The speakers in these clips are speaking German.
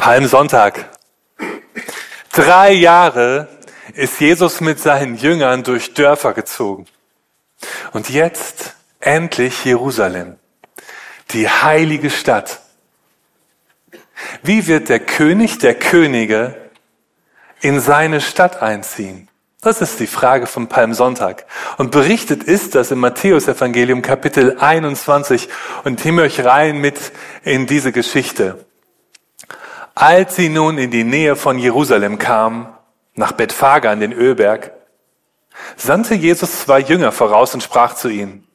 Palmsonntag. Drei Jahre ist Jesus mit seinen Jüngern durch Dörfer gezogen. Und jetzt endlich Jerusalem, die heilige Stadt. Wie wird der König der Könige in seine Stadt einziehen? Das ist die Frage vom Palmsonntag. Und berichtet ist das im Matthäusevangelium Kapitel 21 und nehme euch rein mit in diese Geschichte. Als sie nun in die Nähe von Jerusalem kamen, nach Bethphage an den Ölberg, sandte Jesus zwei Jünger voraus und sprach zu ihnen,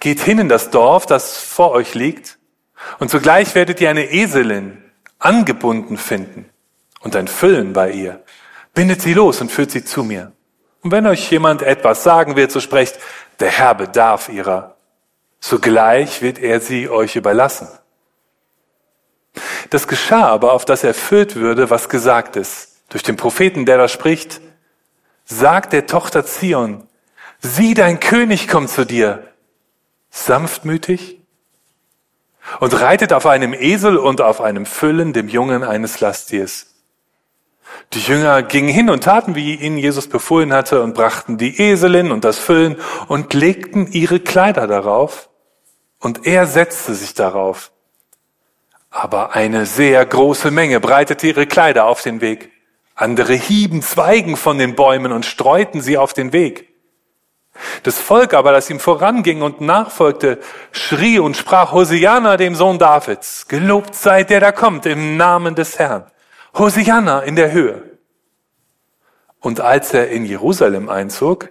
Geht hin in das Dorf, das vor euch liegt, und sogleich werdet ihr eine Eselin angebunden finden und ein Füllen bei ihr. Bindet sie los und führt sie zu mir. Und wenn euch jemand etwas sagen wird, so sprecht, der Herr bedarf ihrer. Sogleich wird er sie euch überlassen. Das geschah aber, auf das erfüllt würde, was gesagt ist. Durch den Propheten, der da spricht, sagt der Tochter Zion, sieh, dein König kommt zu dir, sanftmütig und reitet auf einem Esel und auf einem Füllen, dem Jungen eines Lasttiers. Die Jünger gingen hin und taten, wie ihnen Jesus befohlen hatte, und brachten die Eselin und das Füllen und legten ihre Kleider darauf, und er setzte sich darauf. Aber eine sehr große Menge breitete ihre Kleider auf den Weg. Andere hieben Zweigen von den Bäumen und streuten sie auf den Weg. Das Volk aber, das ihm voranging und nachfolgte, schrie und sprach, Hosianna, dem Sohn Davids, gelobt sei der, da kommt im Namen des Herrn. Hosianna in der Höhe. Und als er in Jerusalem einzog,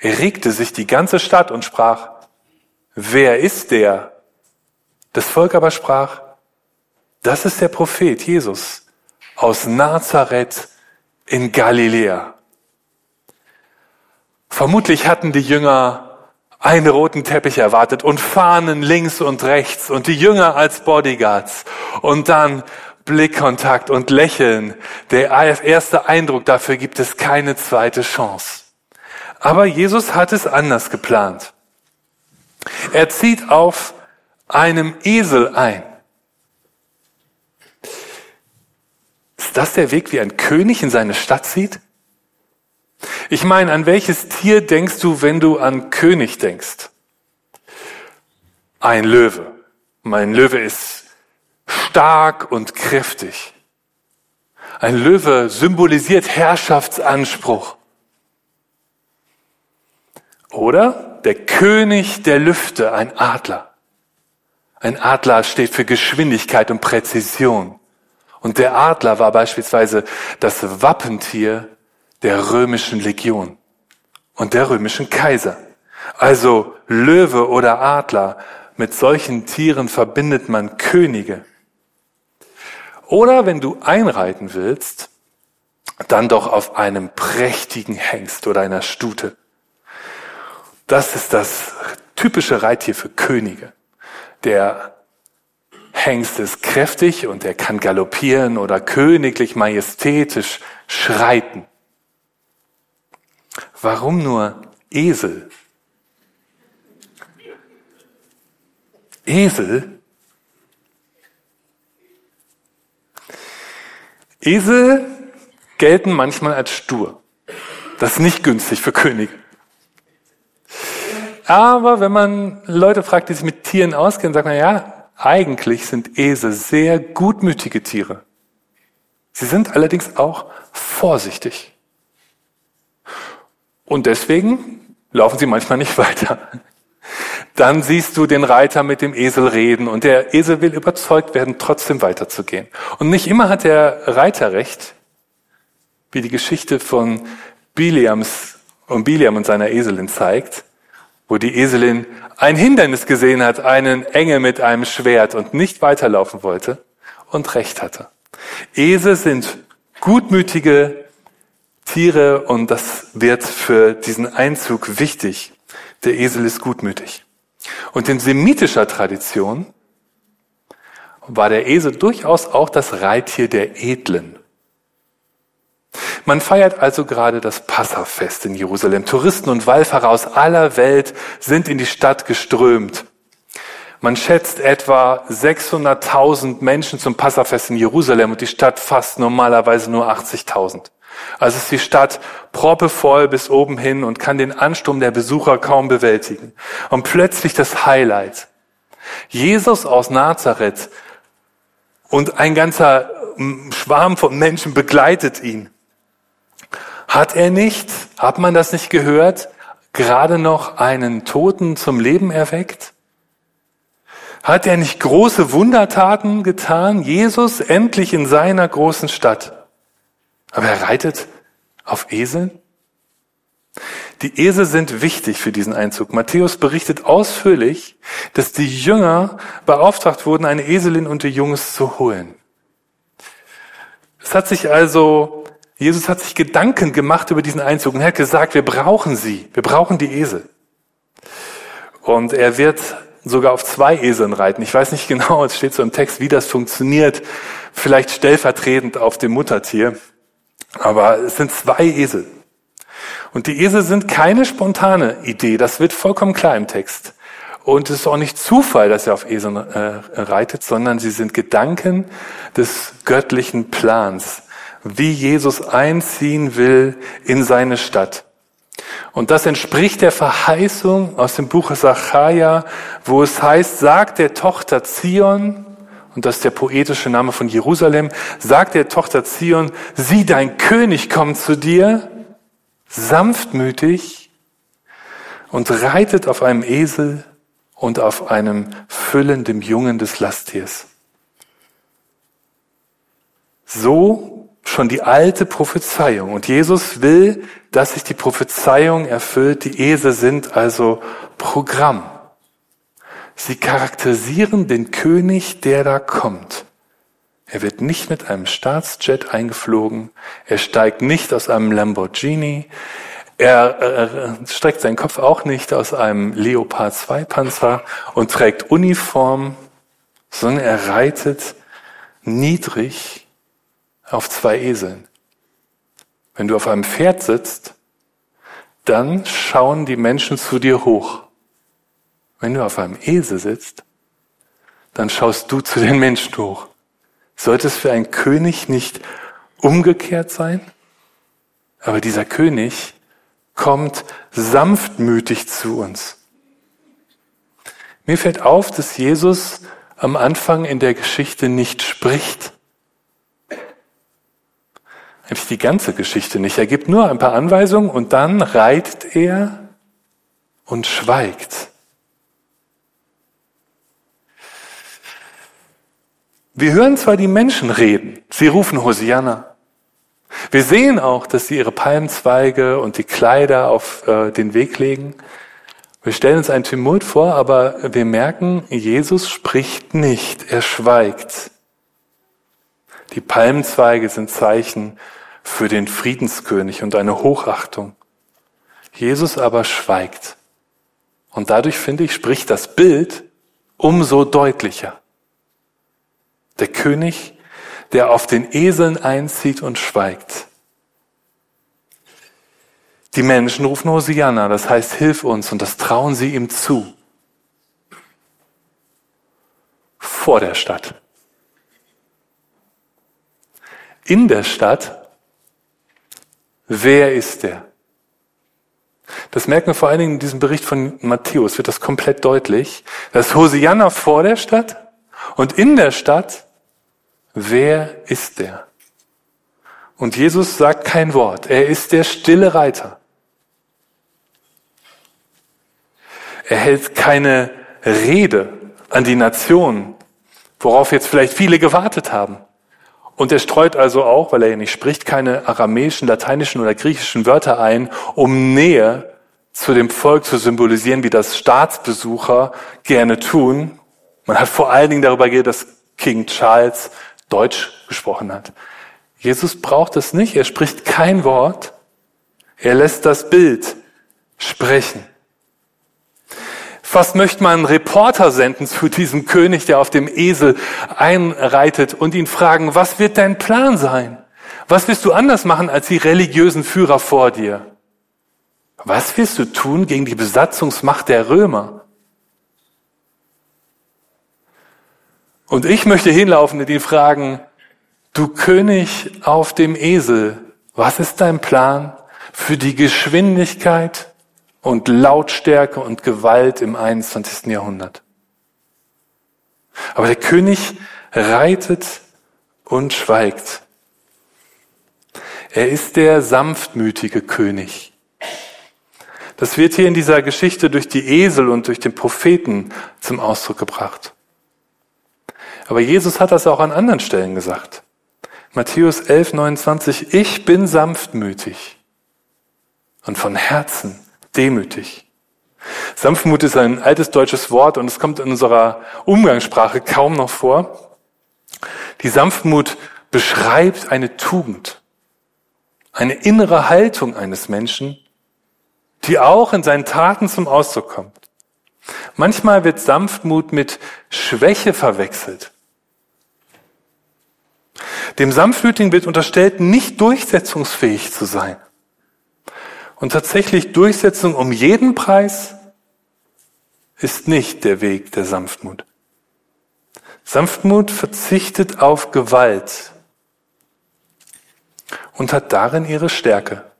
erregte sich die ganze Stadt und sprach, wer ist der? Das Volk aber sprach, das ist der Prophet Jesus aus Nazareth in Galiläa. Vermutlich hatten die Jünger einen roten Teppich erwartet und Fahnen links und rechts und die Jünger als Bodyguards und dann Blickkontakt und Lächeln. Der erste Eindruck, dafür gibt es keine zweite Chance. Aber Jesus hat es anders geplant. Er zieht auf einem Esel ein. Ist das der Weg, wie ein König in seine Stadt zieht? Ich meine, an welches Tier denkst du, wenn du an König denkst? Ein Löwe. Mein Löwe ist stark und kräftig. Ein Löwe symbolisiert Herrschaftsanspruch. Oder der König der Lüfte, ein Adler. Ein Adler steht für Geschwindigkeit und Präzision. Und der Adler war beispielsweise das Wappentier der römischen Legion und der römischen Kaiser. Also Löwe oder Adler, mit solchen Tieren verbindet man Könige. Oder wenn du einreiten willst, dann doch auf einem prächtigen Hengst oder einer Stute. Das ist das typische Reittier für Könige. Der Hengst ist kräftig und er kann galoppieren oder königlich majestätisch schreiten. Warum nur Esel? Esel? Esel gelten manchmal als stur. Das ist nicht günstig für Könige. Aber wenn man Leute fragt, die sich mit Tieren auskennen, sagt man, ja, eigentlich sind Esel sehr gutmütige Tiere. Sie sind allerdings auch vorsichtig. Und deswegen laufen sie manchmal nicht weiter. Dann siehst du den Reiter mit dem Esel reden und der Esel will überzeugt werden, trotzdem weiterzugehen. Und nicht immer hat der Reiter recht, wie die Geschichte von Biliams und Biliam und seiner Eselin zeigt wo die Eselin ein Hindernis gesehen hat, einen Engel mit einem Schwert und nicht weiterlaufen wollte und recht hatte. Esel sind gutmütige Tiere und das wird für diesen Einzug wichtig. Der Esel ist gutmütig. Und in semitischer Tradition war der Esel durchaus auch das Reittier der Edlen. Man feiert also gerade das Passafest in Jerusalem. Touristen und Wallfahrer aus aller Welt sind in die Stadt geströmt. Man schätzt etwa 600.000 Menschen zum Passafest in Jerusalem und die Stadt fast normalerweise nur 80.000. Also ist die Stadt proppevoll bis oben hin und kann den Ansturm der Besucher kaum bewältigen. Und plötzlich das Highlight. Jesus aus Nazareth und ein ganzer Schwarm von Menschen begleitet ihn. Hat er nicht, hat man das nicht gehört, gerade noch einen Toten zum Leben erweckt? Hat er nicht große Wundertaten getan? Jesus endlich in seiner großen Stadt. Aber er reitet auf Eseln? Die Esel sind wichtig für diesen Einzug. Matthäus berichtet ausführlich, dass die Jünger beauftragt wurden, eine Eselin und die Jungs zu holen. Es hat sich also, Jesus hat sich Gedanken gemacht über diesen Einzug und hat gesagt, wir brauchen sie, wir brauchen die Esel. Und er wird sogar auf zwei Eseln reiten. Ich weiß nicht genau, es steht so im Text, wie das funktioniert. Vielleicht stellvertretend auf dem Muttertier. Aber es sind zwei Esel. Und die Esel sind keine spontane Idee. Das wird vollkommen klar im Text. Und es ist auch nicht Zufall, dass er auf Eseln äh, reitet, sondern sie sind Gedanken des göttlichen Plans, wie Jesus einziehen will in seine Stadt. Und das entspricht der Verheißung aus dem Buch Sacharja, wo es heißt, sagt der Tochter Zion, und das ist der poetische Name von Jerusalem, sagt der Tochter Zion, sieh, dein König kommt zu dir, sanftmütig und reitet auf einem Esel und auf einem füllenden Jungen des Lasttiers. So schon die alte Prophezeiung. Und Jesus will, dass sich die Prophezeiung erfüllt. Die Esel sind also Programm. Sie charakterisieren den König, der da kommt. Er wird nicht mit einem Staatsjet eingeflogen. Er steigt nicht aus einem Lamborghini. Er äh, streckt seinen Kopf auch nicht aus einem Leopard 2 Panzer und trägt Uniform, sondern er reitet niedrig auf zwei Eseln. Wenn du auf einem Pferd sitzt, dann schauen die Menschen zu dir hoch. Wenn du auf einem Esel sitzt, dann schaust du zu den Menschen hoch. Sollte es für einen König nicht umgekehrt sein? Aber dieser König kommt sanftmütig zu uns. Mir fällt auf, dass Jesus am Anfang in der Geschichte nicht spricht. Eigentlich die ganze Geschichte nicht. Er gibt nur ein paar Anweisungen und dann reitet er und schweigt. Wir hören zwar die Menschen reden, sie rufen Hosianna. Wir sehen auch, dass sie ihre Palmzweige und die Kleider auf äh, den Weg legen. Wir stellen uns einen Tumult vor, aber wir merken, Jesus spricht nicht, er schweigt. Die Palmzweige sind Zeichen für den Friedenskönig und eine Hochachtung. Jesus aber schweigt. Und dadurch, finde ich, spricht das Bild umso deutlicher. Der König, der auf den Eseln einzieht und schweigt. Die Menschen rufen Hosianna, das heißt, hilf uns, und das trauen sie ihm zu. Vor der Stadt. In der Stadt, wer ist der? Das merken wir vor allen Dingen in diesem Bericht von Matthäus, wird das komplett deutlich. Das Hosianna vor der Stadt und in der Stadt Wer ist der? Und Jesus sagt kein Wort. Er ist der stille Reiter. Er hält keine Rede an die Nation, worauf jetzt vielleicht viele gewartet haben. Und er streut also auch, weil er ja nicht spricht, keine aramäischen, lateinischen oder griechischen Wörter ein, um Nähe zu dem Volk zu symbolisieren, wie das Staatsbesucher gerne tun. Man hat vor allen Dingen darüber geredet, dass King Charles Deutsch gesprochen hat. Jesus braucht es nicht, er spricht kein Wort, er lässt das Bild sprechen. Fast möchte man einen Reporter senden zu diesem König, der auf dem Esel einreitet und ihn fragen, was wird dein Plan sein? Was wirst du anders machen als die religiösen Führer vor dir? Was wirst du tun gegen die Besatzungsmacht der Römer? Und ich möchte hinlaufen und ihn fragen, du König auf dem Esel, was ist dein Plan für die Geschwindigkeit und Lautstärke und Gewalt im 21. Jahrhundert? Aber der König reitet und schweigt. Er ist der sanftmütige König. Das wird hier in dieser Geschichte durch die Esel und durch den Propheten zum Ausdruck gebracht. Aber Jesus hat das auch an anderen Stellen gesagt. Matthäus 11, 29, ich bin sanftmütig und von Herzen demütig. Sanftmut ist ein altes deutsches Wort und es kommt in unserer Umgangssprache kaum noch vor. Die Sanftmut beschreibt eine Tugend, eine innere Haltung eines Menschen, die auch in seinen Taten zum Ausdruck kommt. Manchmal wird Sanftmut mit Schwäche verwechselt. Dem Sanftmütigen wird unterstellt, nicht durchsetzungsfähig zu sein. Und tatsächlich Durchsetzung um jeden Preis ist nicht der Weg der Sanftmut. Sanftmut verzichtet auf Gewalt und hat darin ihre Stärke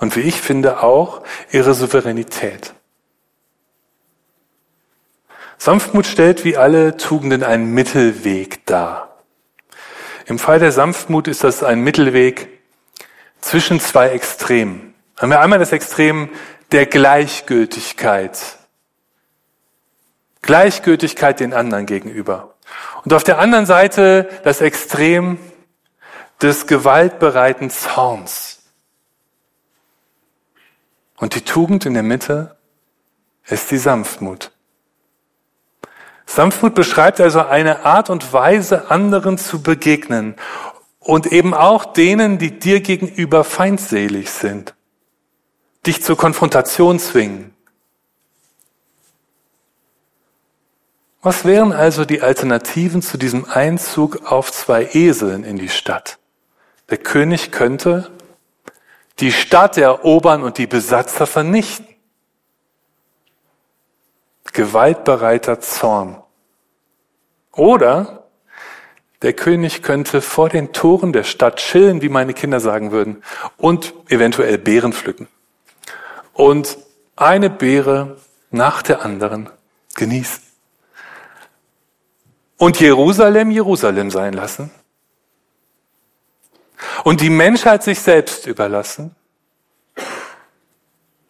und wie ich finde auch ihre Souveränität. Sanftmut stellt wie alle Tugenden einen Mittelweg dar. Im Fall der Sanftmut ist das ein Mittelweg zwischen zwei Extremen. Haben wir einmal das Extrem der Gleichgültigkeit. Gleichgültigkeit den anderen gegenüber. Und auf der anderen Seite das Extrem des gewaltbereiten Zorns. Und die Tugend in der Mitte ist die Sanftmut. Sanftmut beschreibt also eine Art und Weise, anderen zu begegnen und eben auch denen, die dir gegenüber feindselig sind, dich zur Konfrontation zwingen. Was wären also die Alternativen zu diesem Einzug auf zwei Eseln in die Stadt? Der König könnte die Stadt erobern und die Besatzer vernichten. Gewaltbereiter Zorn. Oder der König könnte vor den Toren der Stadt chillen, wie meine Kinder sagen würden, und eventuell Beeren pflücken. Und eine Beere nach der anderen genießen. Und Jerusalem Jerusalem sein lassen und die Menschheit sich selbst überlassen?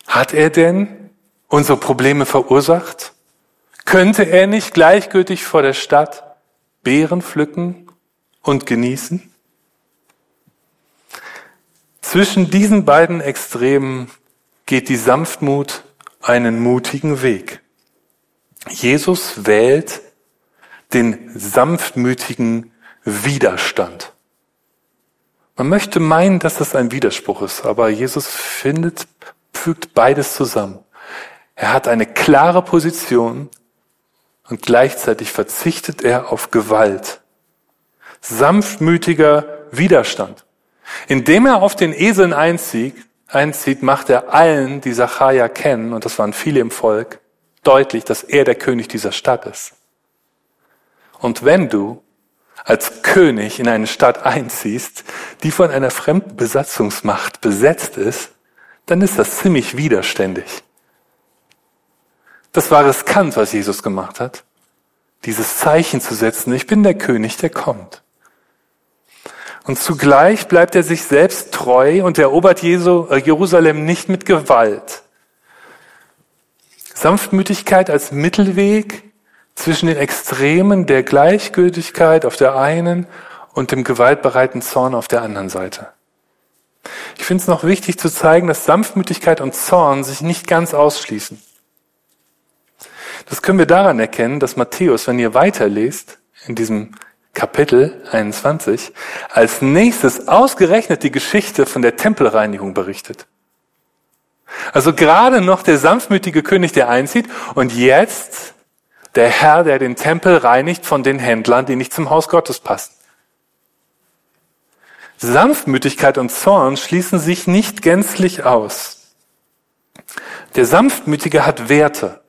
Hat er denn unsere Probleme verursacht? Könnte er nicht gleichgültig vor der Stadt Beeren pflücken und genießen? Zwischen diesen beiden Extremen geht die Sanftmut einen mutigen Weg. Jesus wählt den sanftmütigen Widerstand. Man möchte meinen, dass das ein Widerspruch ist, aber Jesus findet, fügt beides zusammen. Er hat eine klare Position und gleichzeitig verzichtet er auf Gewalt. Sanftmütiger Widerstand. Indem er auf den Eseln einzieht, einzieht, macht er allen, die Sacharja kennen, und das waren viele im Volk, deutlich, dass er der König dieser Stadt ist. Und wenn du als König in eine Stadt einziehst, die von einer fremden Besatzungsmacht besetzt ist, dann ist das ziemlich widerständig. Das war riskant, was Jesus gemacht hat, dieses Zeichen zu setzen, ich bin der König, der kommt. Und zugleich bleibt er sich selbst treu und erobert äh, Jerusalem nicht mit Gewalt. Sanftmütigkeit als Mittelweg zwischen den Extremen der Gleichgültigkeit auf der einen und dem gewaltbereiten Zorn auf der anderen Seite. Ich finde es noch wichtig zu zeigen, dass Sanftmütigkeit und Zorn sich nicht ganz ausschließen. Das können wir daran erkennen, dass Matthäus, wenn ihr weiterlest, in diesem Kapitel 21, als nächstes ausgerechnet die Geschichte von der Tempelreinigung berichtet. Also gerade noch der sanftmütige König, der einzieht und jetzt der Herr, der den Tempel reinigt von den Händlern, die nicht zum Haus Gottes passen. Sanftmütigkeit und Zorn schließen sich nicht gänzlich aus. Der Sanftmütige hat Werte.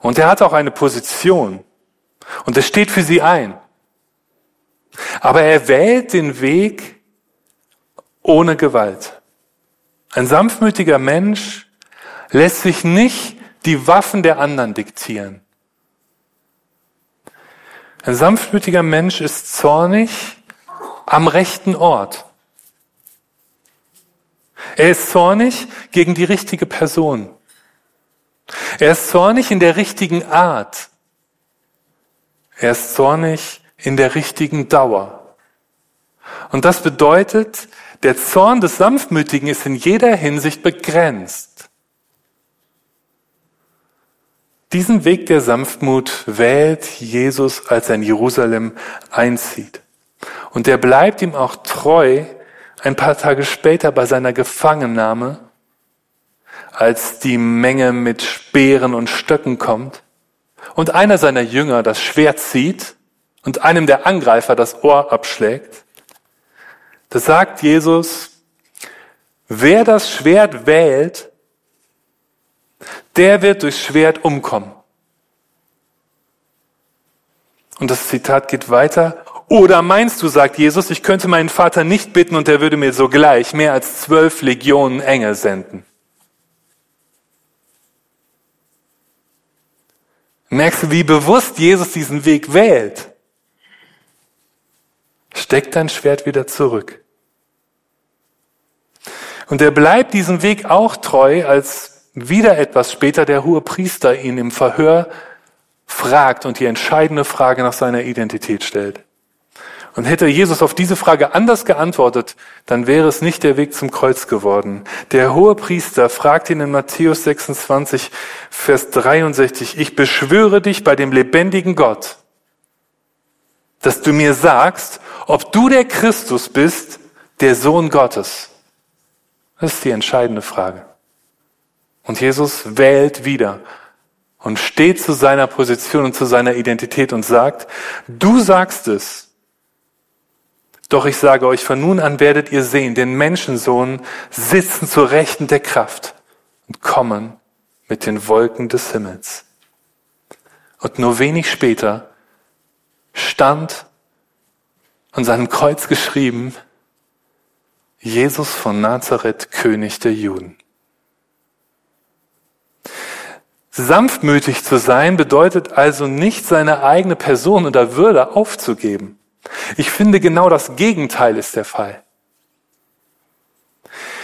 Und er hat auch eine Position. Und es steht für sie ein. Aber er wählt den Weg ohne Gewalt. Ein sanftmütiger Mensch lässt sich nicht die Waffen der anderen diktieren. Ein sanftmütiger Mensch ist zornig am rechten Ort. Er ist zornig gegen die richtige Person. Er ist zornig in der richtigen Art. Er ist zornig in der richtigen Dauer. Und das bedeutet, der Zorn des Sanftmütigen ist in jeder Hinsicht begrenzt. Diesen Weg der Sanftmut wählt Jesus, als er in Jerusalem einzieht. Und er bleibt ihm auch treu ein paar Tage später bei seiner Gefangennahme, als die Menge mit Speeren und Stöcken kommt und einer seiner Jünger das Schwert zieht und einem der Angreifer das Ohr abschlägt. Da sagt Jesus, wer das Schwert wählt, der wird durchs Schwert umkommen. Und das Zitat geht weiter. Oder meinst du, sagt Jesus, ich könnte meinen Vater nicht bitten und er würde mir sogleich mehr als zwölf Legionen Engel senden? Merkst du, wie bewusst Jesus diesen Weg wählt? Steck dein Schwert wieder zurück. Und er bleibt diesem Weg auch treu, als wieder etwas später der hohe Priester ihn im Verhör fragt und die entscheidende Frage nach seiner Identität stellt. Und hätte Jesus auf diese Frage anders geantwortet, dann wäre es nicht der Weg zum Kreuz geworden. Der hohe Priester fragt ihn in Matthäus 26, Vers 63, ich beschwöre dich bei dem lebendigen Gott, dass du mir sagst, ob du der Christus bist, der Sohn Gottes. Das ist die entscheidende Frage. Und Jesus wählt wieder und steht zu seiner Position und zu seiner Identität und sagt, du sagst es, doch ich sage euch, von nun an werdet ihr sehen, den Menschensohn sitzen zur Rechten der Kraft und kommen mit den Wolken des Himmels. Und nur wenig später stand an seinem Kreuz geschrieben, Jesus von Nazareth, König der Juden. Sanftmütig zu sein bedeutet also nicht seine eigene Person oder Würde aufzugeben. Ich finde, genau das Gegenteil ist der Fall.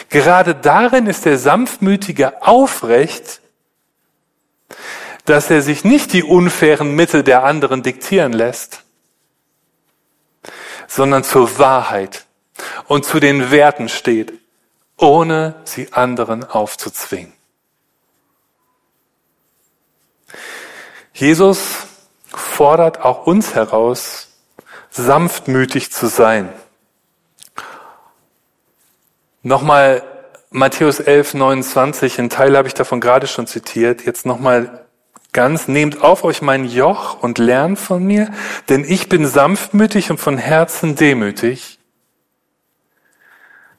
Gerade darin ist der Sanftmütige aufrecht, dass er sich nicht die unfairen Mittel der anderen diktieren lässt, sondern zur Wahrheit und zu den Werten steht, ohne sie anderen aufzuzwingen. Jesus fordert auch uns heraus, sanftmütig zu sein. Nochmal Matthäus 11, 29, ein Teil habe ich davon gerade schon zitiert, jetzt nochmal ganz, nehmt auf euch mein Joch und lernt von mir, denn ich bin sanftmütig und von Herzen demütig.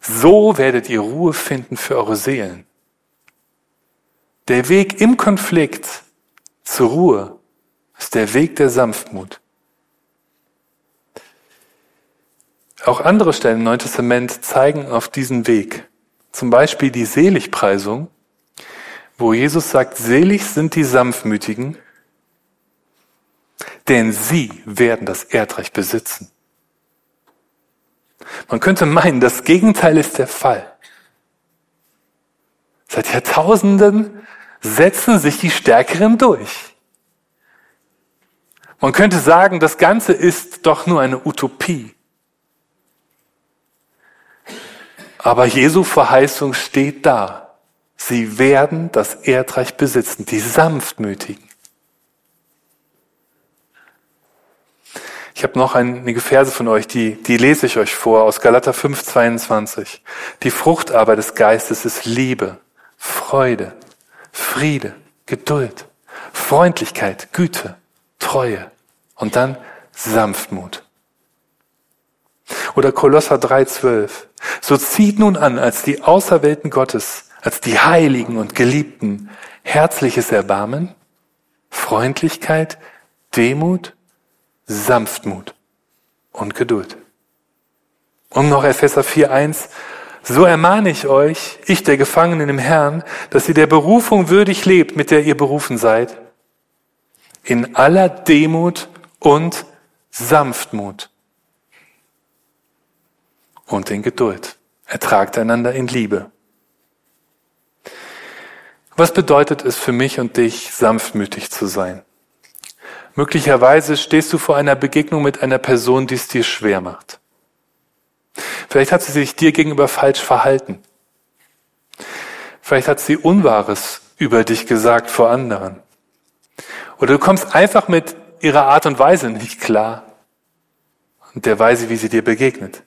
So werdet ihr Ruhe finden für eure Seelen. Der Weg im Konflikt zur Ruhe ist der Weg der Sanftmut. Auch andere Stellen im Neuen Testament zeigen auf diesen Weg. Zum Beispiel die Seligpreisung, wo Jesus sagt, selig sind die Sanftmütigen, denn sie werden das Erdreich besitzen. Man könnte meinen, das Gegenteil ist der Fall. Seit Jahrtausenden setzen sich die Stärkeren durch. Man könnte sagen, das Ganze ist doch nur eine Utopie. Aber Jesu Verheißung steht da. Sie werden das Erdreich besitzen, die Sanftmütigen. Ich habe noch einige Verse von euch, die, die lese ich euch vor aus Galater 5, 22. Die Frucht aber des Geistes ist Liebe, Freude, Friede, Geduld, Freundlichkeit, Güte, Treue und dann Sanftmut. Oder Kolosser 3,12. So zieht nun an, als die Auserwählten Gottes, als die Heiligen und Geliebten, herzliches Erbarmen, Freundlichkeit, Demut, Sanftmut und Geduld. Und noch Epheser 4.1. So ermahne ich euch, ich der Gefangenen im Herrn, dass ihr der Berufung würdig lebt, mit der ihr berufen seid, in aller Demut und Sanftmut und in Geduld. Ertragt einander in Liebe. Was bedeutet es für mich und dich, sanftmütig zu sein? Möglicherweise stehst du vor einer Begegnung mit einer Person, die es dir schwer macht. Vielleicht hat sie sich dir gegenüber falsch verhalten. Vielleicht hat sie Unwahres über dich gesagt vor anderen. Oder du kommst einfach mit ihrer Art und Weise nicht klar und der Weise, wie sie dir begegnet.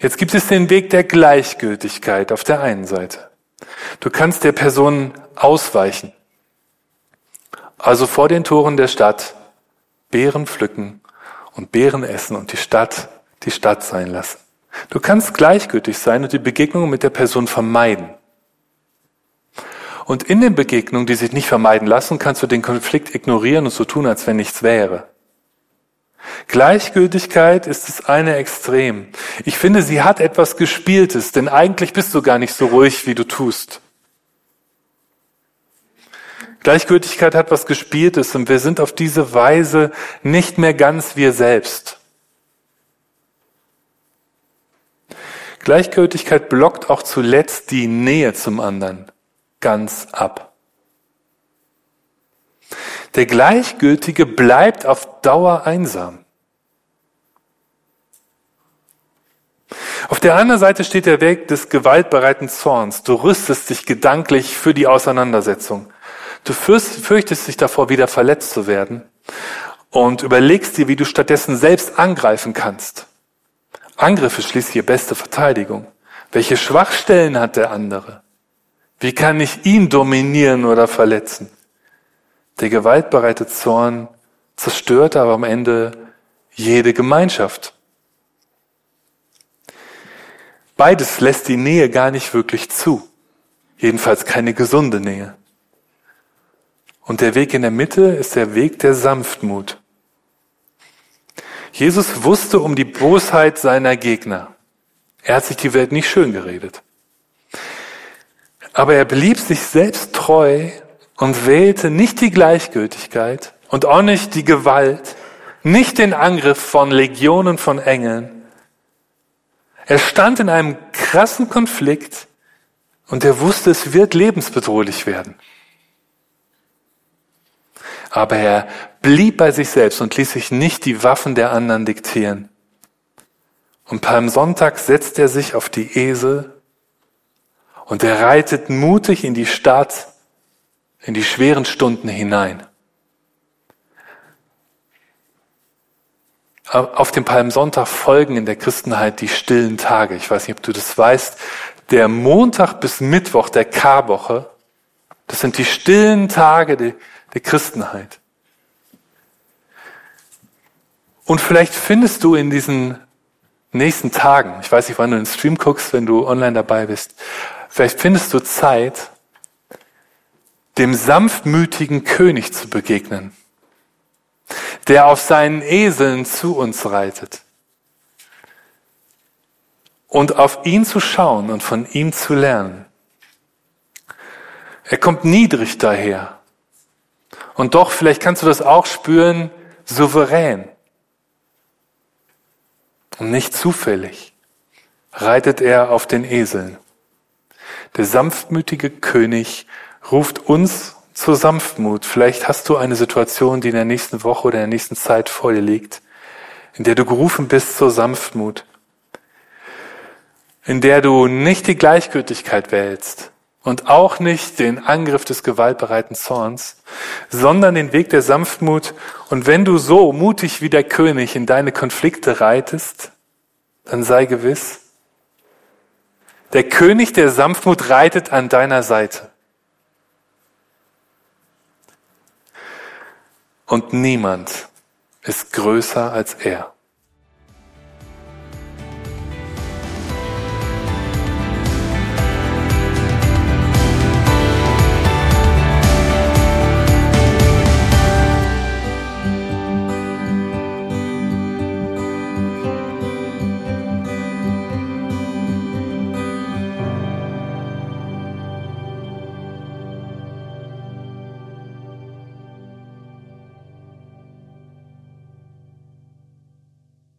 Jetzt gibt es den Weg der Gleichgültigkeit auf der einen Seite. Du kannst der Person ausweichen. Also vor den Toren der Stadt Beeren pflücken und Beeren essen und die Stadt die Stadt sein lassen. Du kannst gleichgültig sein und die Begegnung mit der Person vermeiden. Und in den Begegnungen, die sich nicht vermeiden lassen, kannst du den Konflikt ignorieren und so tun, als wenn nichts wäre. Gleichgültigkeit ist das eine Extrem. Ich finde, sie hat etwas Gespieltes, denn eigentlich bist du gar nicht so ruhig, wie du tust. Gleichgültigkeit hat was Gespieltes und wir sind auf diese Weise nicht mehr ganz wir selbst. Gleichgültigkeit blockt auch zuletzt die Nähe zum anderen ganz ab. Der Gleichgültige bleibt auf Dauer einsam. Auf der anderen Seite steht der Weg des gewaltbereiten Zorns. Du rüstest dich gedanklich für die Auseinandersetzung. Du fürchtest dich davor, wieder verletzt zu werden und überlegst dir, wie du stattdessen selbst angreifen kannst. Angriff ist schließlich die beste Verteidigung. Welche Schwachstellen hat der andere? Wie kann ich ihn dominieren oder verletzen? Der gewaltbereite Zorn zerstört aber am Ende jede Gemeinschaft. Beides lässt die Nähe gar nicht wirklich zu. Jedenfalls keine gesunde Nähe. Und der Weg in der Mitte ist der Weg der Sanftmut. Jesus wusste um die Bosheit seiner Gegner. Er hat sich die Welt nicht schön geredet. Aber er blieb sich selbst treu und wählte nicht die Gleichgültigkeit und auch nicht die Gewalt, nicht den Angriff von Legionen von Engeln. Er stand in einem krassen Konflikt und er wusste, es wird lebensbedrohlich werden. Aber er blieb bei sich selbst und ließ sich nicht die Waffen der anderen diktieren. Und Palmsonntag setzt er sich auf die Esel und er reitet mutig in die Stadt, in die schweren Stunden hinein. Auf dem Palmsonntag folgen in der Christenheit die stillen Tage. Ich weiß nicht, ob du das weißt. Der Montag bis Mittwoch der Karwoche, das sind die stillen Tage der, Christenheit. Und vielleicht findest du in diesen nächsten Tagen, ich weiß nicht, wann du den Stream guckst, wenn du online dabei bist, Vielleicht findest du Zeit, dem sanftmütigen König zu begegnen, der auf seinen Eseln zu uns reitet. Und auf ihn zu schauen und von ihm zu lernen. Er kommt niedrig daher. Und doch, vielleicht kannst du das auch spüren, souverän. Und nicht zufällig reitet er auf den Eseln. Der sanftmütige König ruft uns zur Sanftmut. Vielleicht hast du eine Situation, die in der nächsten Woche oder in der nächsten Zeit vor dir liegt, in der du gerufen bist zur Sanftmut, in der du nicht die Gleichgültigkeit wählst und auch nicht den Angriff des gewaltbereiten Zorns, sondern den Weg der Sanftmut. Und wenn du so mutig wie der König in deine Konflikte reitest, dann sei gewiss, der König der Sanftmut reitet an deiner Seite. Und niemand ist größer als er.